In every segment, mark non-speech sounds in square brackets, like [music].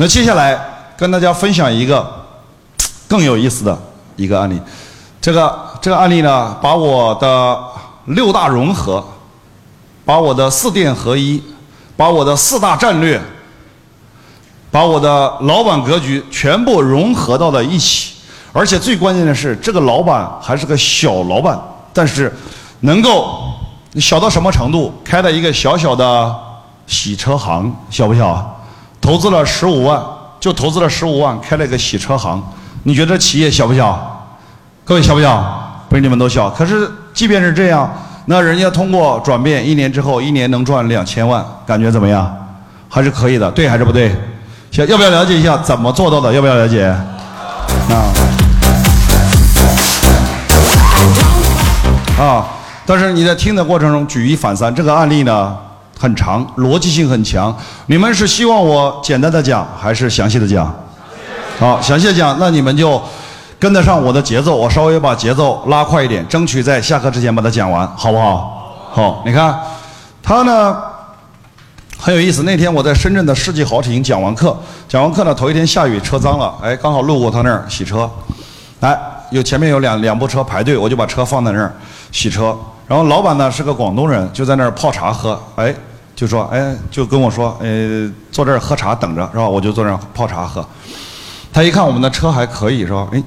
那接下来跟大家分享一个 [tsk] 更有意思的一个案例。这个这个案例呢，把我的六大融合，把我的四电合一，把我的四大战略，把我的老板格局全部融合到了一起。而且最关键的是，这个老板还是个小老板，但是能够小到什么程度？开了一个小小的洗车行，小不小？投资了十五万，就投资了十五万，开了一个洗车行。你觉得企业小不小？各位小不小？不是你们都小。可是即便是这样，那人家通过转变，一年之后，一年能赚两千万，感觉怎么样？还是可以的，对还是不对？行，要不要了解一下怎么做到的？要不要了解？啊。啊！但是你在听的过程中举一反三，这个案例呢很长，逻辑性很强。你们是希望我简单的讲，还是详细的讲？好，详细的讲，那你们就跟得上我的节奏，我稍微把节奏拉快一点，争取在下课之前把它讲完，好不好？好，你看他呢很有意思。那天我在深圳的世纪豪庭讲完课，讲完课呢头一天下雨，车脏了，哎，刚好路过他那儿洗车，来，有前面有两两部车排队，我就把车放在那儿。洗车，然后老板呢是个广东人，就在那儿泡茶喝，哎，就说，哎，就跟我说，呃，坐这儿喝茶等着，是吧？我就坐这儿泡茶喝。他一看我们的车还可以，是吧？哎，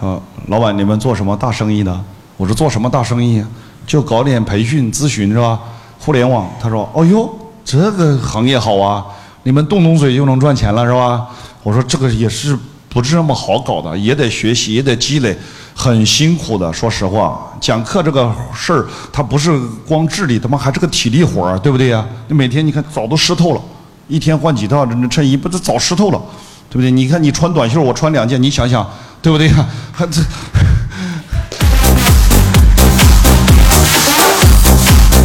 啊，老板，你们做什么大生意的？我说做什么大生意？就搞点培训咨询，是吧？互联网。他说，哦呦，这个行业好啊，你们动动嘴就能赚钱了，是吧？我说这个也是不是那么好搞的，也得学习，也得积累。很辛苦的，说实话，讲课这个事儿，它不是光智力，他妈还是个体力活儿，对不对呀？你每天你看澡都湿透了，一天换几套这这衬衣，不是澡湿透了，对不对？你看你穿短袖，我穿两件，你想想，对不对呀？还这，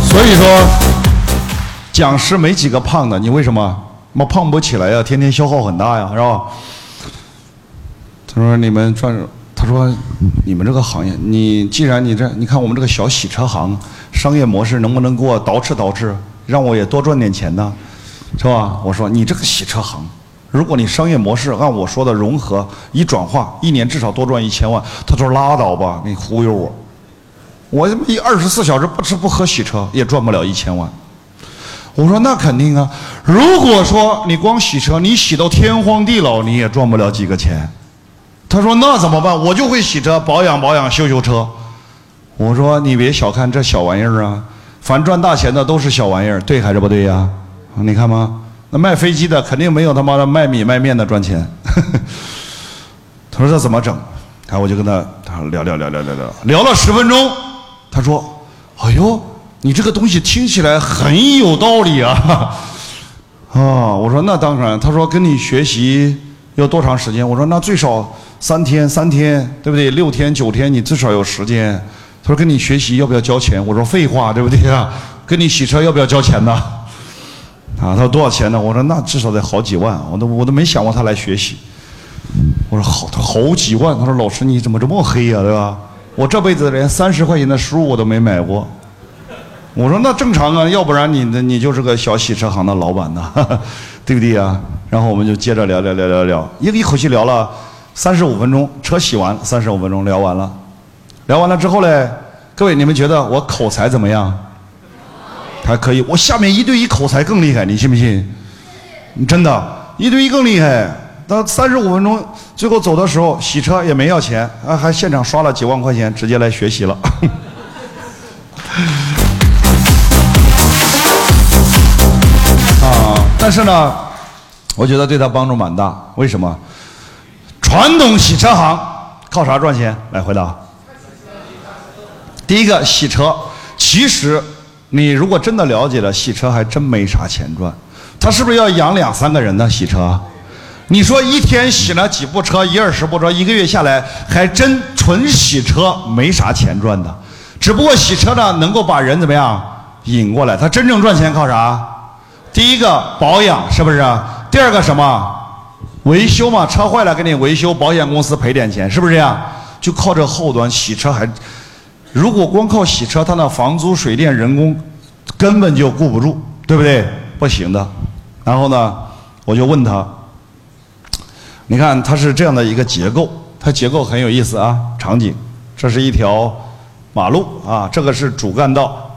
所以说，讲师没几个胖的，你为什么？妈胖不起来呀，天天消耗很大呀，是吧？他说你们赚。他说：“你们这个行业，你既然你这，你看我们这个小洗车行，商业模式能不能给我捯饬捯饬，让我也多赚点钱呢？是吧？”我说：“你这个洗车行，如果你商业模式按我说的融合一转化，一年至少多赚一千万。”他说：“拉倒吧，你忽悠我，我他妈一二十四小时不吃不喝洗车也赚不了一千万。”我说：“那肯定啊，如果说你光洗车，你洗到天荒地老，你也赚不了几个钱。”他说：“那怎么办？我就会洗车、保养、保养、修修车。”我说：“你别小看这小玩意儿啊，凡赚大钱的都是小玩意儿，对还是不对呀？你看吗？那卖飞机的肯定没有他妈的卖米卖面的赚钱。[laughs] ”他说：“这怎么整？”然后我就跟他他聊聊聊聊聊聊，聊了十分钟。他说：“哎呦，你这个东西听起来很有道理啊！” [laughs] 啊，我说：“那当然。”他说：“跟你学习要多长时间？”我说：“那最少。”三天三天，对不对？六天九天，你至少有时间。他说跟你学习要不要交钱？我说废话，对不对啊？[laughs] 跟你洗车要不要交钱呢？[laughs] 啊，他说多少钱呢？我说那至少得好几万，我都我都没想过他来学习。我说好，他好几万。他说老师你怎么这么黑呀，对吧？我这辈子连三十块钱的书我都没买过。我说那正常啊，要不然你你就是个小洗车行的老板呢，[laughs] 对不对呀？然后我们就接着聊聊聊聊聊，一个一口气聊了。三十五分钟，车洗完，三十五分钟聊完了，聊完了之后嘞，各位你们觉得我口才怎么样？还可以。我下面一对一口才更厉害，你信不信？真的，一对一更厉害。到三十五分钟，最后走的时候，洗车也没要钱，啊，还现场刷了几万块钱，直接来学习了。[laughs] 啊，但是呢，我觉得对他帮助蛮大。为什么？传统洗车行靠啥赚钱？来回答。第一个洗车，其实你如果真的了解了洗车，还真没啥钱赚。他是不是要养两三个人呢？洗车，你说一天洗了几部车，一二十部车，一个月下来还真纯洗车没啥钱赚的。只不过洗车呢，能够把人怎么样引过来？他真正赚钱靠啥？第一个保养是不是？第二个什么？维修嘛，车坏了给你维修，保险公司赔点钱，是不是这样？就靠这后端洗车还，如果光靠洗车，他那房租、水电、人工根本就顾不住，对不对？不行的。然后呢，我就问他，你看它是这样的一个结构，它结构很有意思啊。场景，这是一条马路啊，这个是主干道，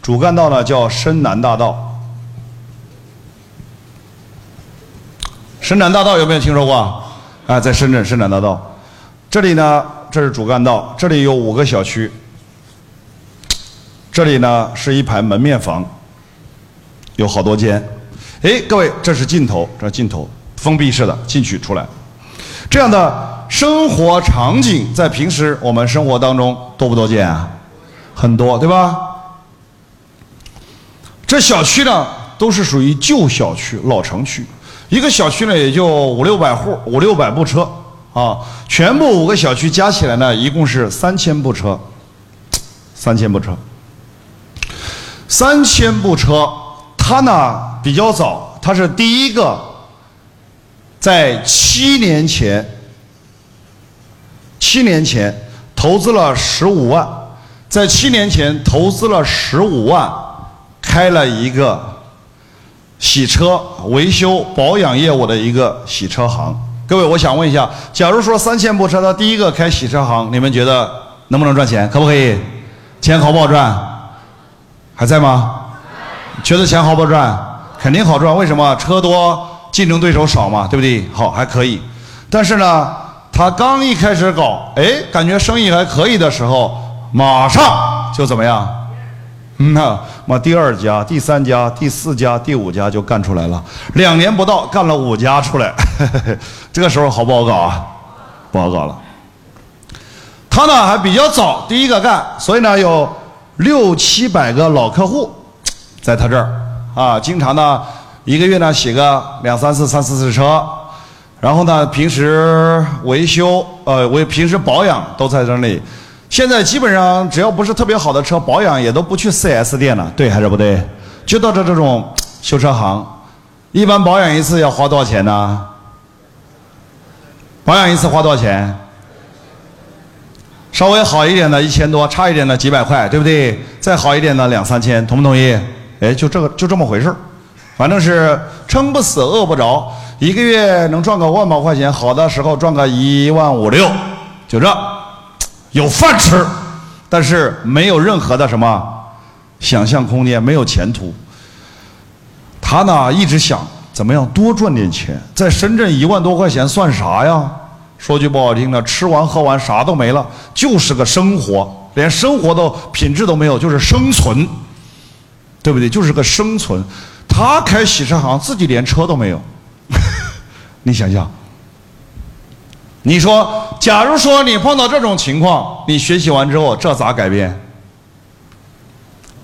主干道呢叫深南大道。深南大道有没有听说过？啊，在深圳深南大道，这里呢，这是主干道，这里有五个小区，这里呢是一排门面房，有好多间。哎，各位，这是尽头，这是尽头，封闭式的进去出来，这样的生活场景在平时我们生活当中多不多见啊？很多，对吧？这小区呢都是属于旧小区、老城区。一个小区呢，也就五六百户，五六百部车，啊，全部五个小区加起来呢，一共是三千部车，三千部车，三千部车，它呢比较早，它是第一个，在七年前，七年前投资了十五万，在七年前投资了十五万，开了一个。洗车、维修、保养业务的一个洗车行，各位，我想问一下，假如说三千部车，他第一个开洗车行，你们觉得能不能赚钱？可不可以？钱好不好赚？还在吗？觉得钱好不好赚？肯定好赚。为什么？车多，竞争对手少嘛，对不对？好，还可以。但是呢，他刚一开始搞，哎，感觉生意还可以的时候，马上就怎么样？嗯呐，嘛第二家、第三家、第四家、第五家就干出来了，两年不到干了五家出来，[laughs] 这个时候好不好搞啊？不好搞了。他呢还比较早，第一个干，所以呢有六七百个老客户，在他这儿啊，经常呢一个月呢洗个两三次、三四次车，然后呢平时维修呃维平时保养都在这里。现在基本上只要不是特别好的车，保养也都不去 4S 店了，对还是不对？就到这这种修车行，一般保养一次要花多少钱呢？保养一次花多少钱？稍微好一点的一千多，差一点的几百块，对不对？再好一点的两三千，同不同意？哎，就这个就这么回事反正是撑不死饿不着，一个月能赚个万把块钱，好的时候赚个一万五六，就这。有饭吃，但是没有任何的什么想象空间，没有前途。他呢一直想怎么样多赚点钱，在深圳一万多块钱算啥呀？说句不好听的，吃完喝完啥都没了，就是个生活，连生活的品质都没有，就是生存，对不对？就是个生存。他开洗车行，自己连车都没有，[laughs] 你想想。你说，假如说你碰到这种情况，你学习完之后，这咋改变？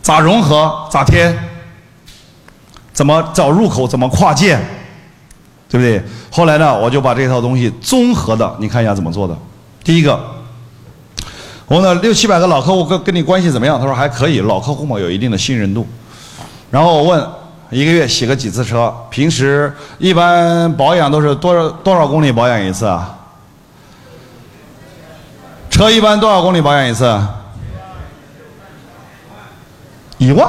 咋融合？咋贴？怎么找入口？怎么跨界？对不对？后来呢，我就把这套东西综合的，你看一下怎么做的。第一个，我问六七百个老客户跟跟你关系怎么样？他说还可以，老客户嘛，有一定的信任度。然后我问，一个月洗个几次车？平时一般保养都是多少多少公里保养一次啊？车一般多少公里保养一次？一万，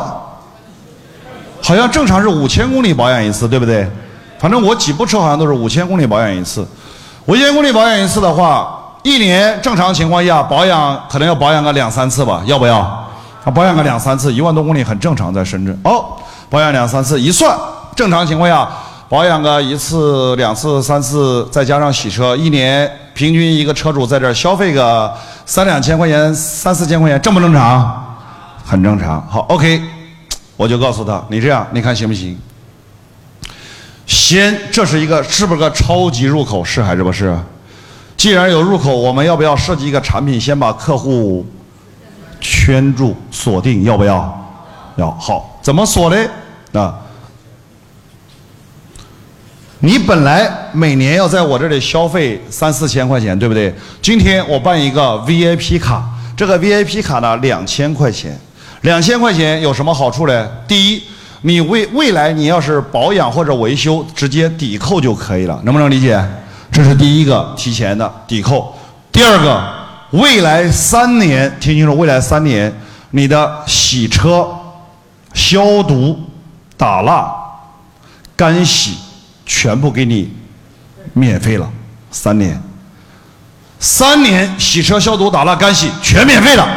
好像正常是五千公里保养一次，对不对？反正我几部车好像都是五千公里保养一次。五千公里保养一次的话，一年正常情况下保养可能要保养个两三次吧？要不要？啊，保养个两三次，一万多公里很正常，在深圳。哦，保养两三次，一算正常情况下。保养个一次、两次、三次，再加上洗车，一年平均一个车主在这儿消费个三两千块钱、三四千块钱，正不正常？很正常。好，OK，我就告诉他，你这样，你看行不行？先，这是一个是不是个超级入口？是还是不是？既然有入口，我们要不要设计一个产品，先把客户圈住、锁定？要不要？要。好，怎么锁呢？啊？你本来每年要在我这里消费三四千块钱，对不对？今天我办一个 VIP 卡，这个 VIP 卡呢两千块钱，两千块钱有什么好处呢？第一，你未未来你要是保养或者维修，直接抵扣就可以了，能不能理解？这是第一个提前的抵扣。第二个，未来三年，听清楚，未来三年你的洗车、消毒、打蜡、干洗。全部给你免费了，三年，三年洗车、消毒、打蜡、干洗全免费了，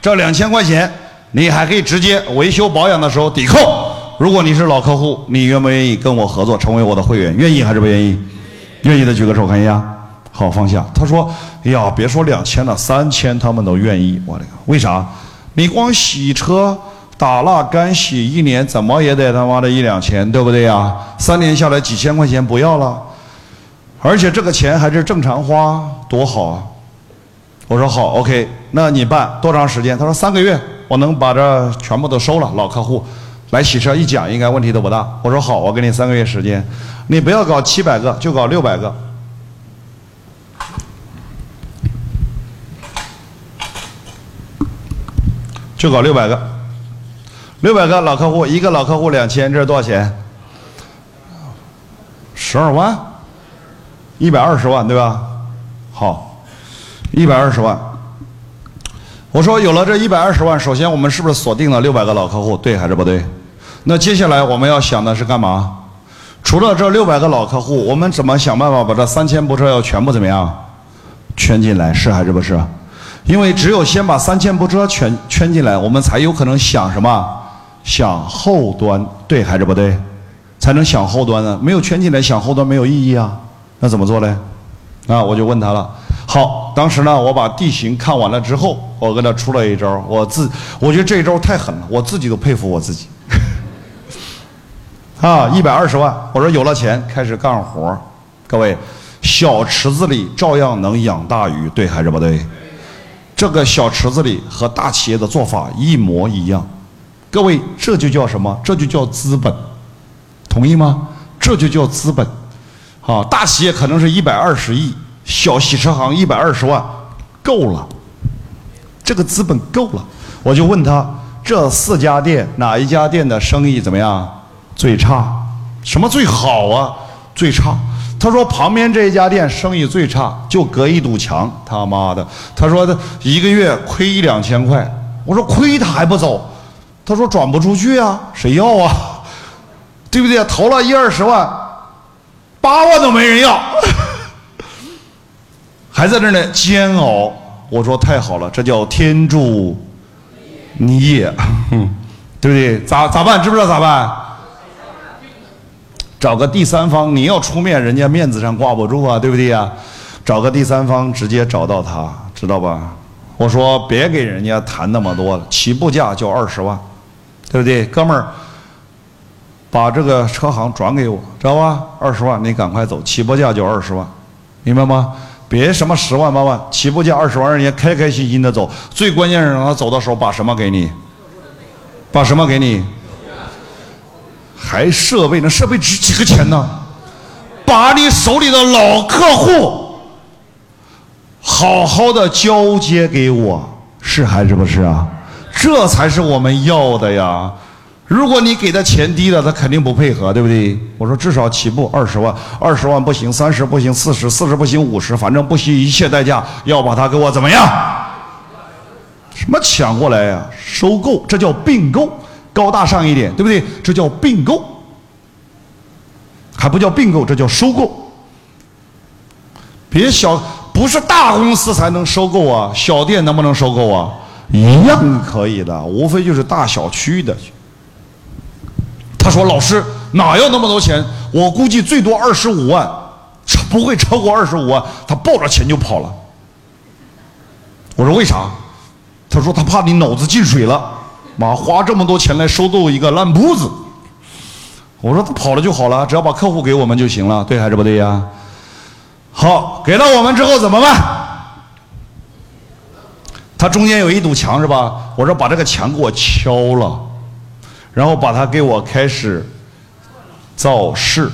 这两千块钱你还可以直接维修保养的时候抵扣。如果你是老客户，你愿不愿意跟我合作，成为我的会员？愿意还是不愿意？愿意的举个手看一下。好，放下。他说：“哎呀，别说两千了，三千他们都愿意。”我勒个，为啥？你光洗车、打蜡、干洗一年怎么也得他妈的一两千，对不对呀？三年下来几千块钱不要了，而且这个钱还是正常花，多好啊！我说好，OK，那你办多长时间？他说三个月，我能把这全部都收了。老客户。来洗车一讲，应该问题都不大。我说好，我给你三个月时间，你不要搞七百个，就搞六百个，就搞六百个，六百个老客户，一个老客户两千，这是多少钱？十二万，一百二十万，对吧？好，一百二十万。我说有了这一百二十万，首先我们是不是锁定了六百个老客户？对还是不对？那接下来我们要想的是干嘛？除了这六百个老客户，我们怎么想办法把这三千部车要全部怎么样圈进来？是还是不是？因为只有先把三千部车圈圈进来，我们才有可能想什么？想后端，对还是不对？才能想后端呢？没有圈起来，想后端没有意义啊。那怎么做呢？啊，我就问他了。好，当时呢，我把地形看完了之后，我跟他出了一招。我自我觉得这一招太狠了，我自己都佩服我自己。[laughs] 啊，一百二十万，我说有了钱开始干活各位，小池子里照样能养大鱼，对还是不对？这个小池子里和大企业的做法一模一样。各位，这就叫什么？这就叫资本，同意吗？这就叫资本。好，大企业可能是一百二十亿。小洗车行一百二十万，够了，这个资本够了。我就问他，这四家店哪一家店的生意怎么样？最差？什么最好啊？最差？他说旁边这一家店生意最差，就隔一堵墙。他妈的！他说他一个月亏一两千块。我说亏他还不走？他说转不出去啊，谁要啊？对不对？投了一二十万，八万都没人要。[laughs] 还在这儿呢，煎熬。我说太好了，这叫天助你也，[laughs] 对不对？咋咋办？知不知道咋办？找个第三方，你要出面，人家面子上挂不住啊，对不对呀？找个第三方，直接找到他，知道吧？我说别给人家谈那么多了，起步价就二十万，对不对？哥们儿，把这个车行转给我，知道吧？二十万，你赶快走，起步价就二十万，明白吗？别什么十万八万，起步价二十万，人家开开心心的走。最关键是让他走的时候把什么给你？把什么给你？还设备？那设备值几个钱呢？把你手里的老客户好好的交接给我，是还是不是啊？这才是我们要的呀。如果你给他钱低了，他肯定不配合，对不对？我说至少起步二十万，二十万不行，三十不行，四十，四十不行，五十，反正不惜一切代价要把他给我怎么样？什么抢过来呀？收购，这叫并购，高大上一点，对不对？这叫并购，还不叫并购，这叫收购。别小，不是大公司才能收购啊，小店能不能收购啊？一样可以的，无非就是大小区的。他说：“老师哪要那么多钱？我估计最多二十五万，[laughs] 不会超过二十五万。”他抱着钱就跑了。我说：“为啥？”他说：“他怕你脑子进水了，妈花这么多钱来收购一个烂铺子。”我说：“他跑了就好了，只要把客户给我们就行了，对还是不对呀？”好，给了我们之后怎么办？他中间有一堵墙是吧？我说：“把这个墙给我敲了。”然后把它给我开始造势。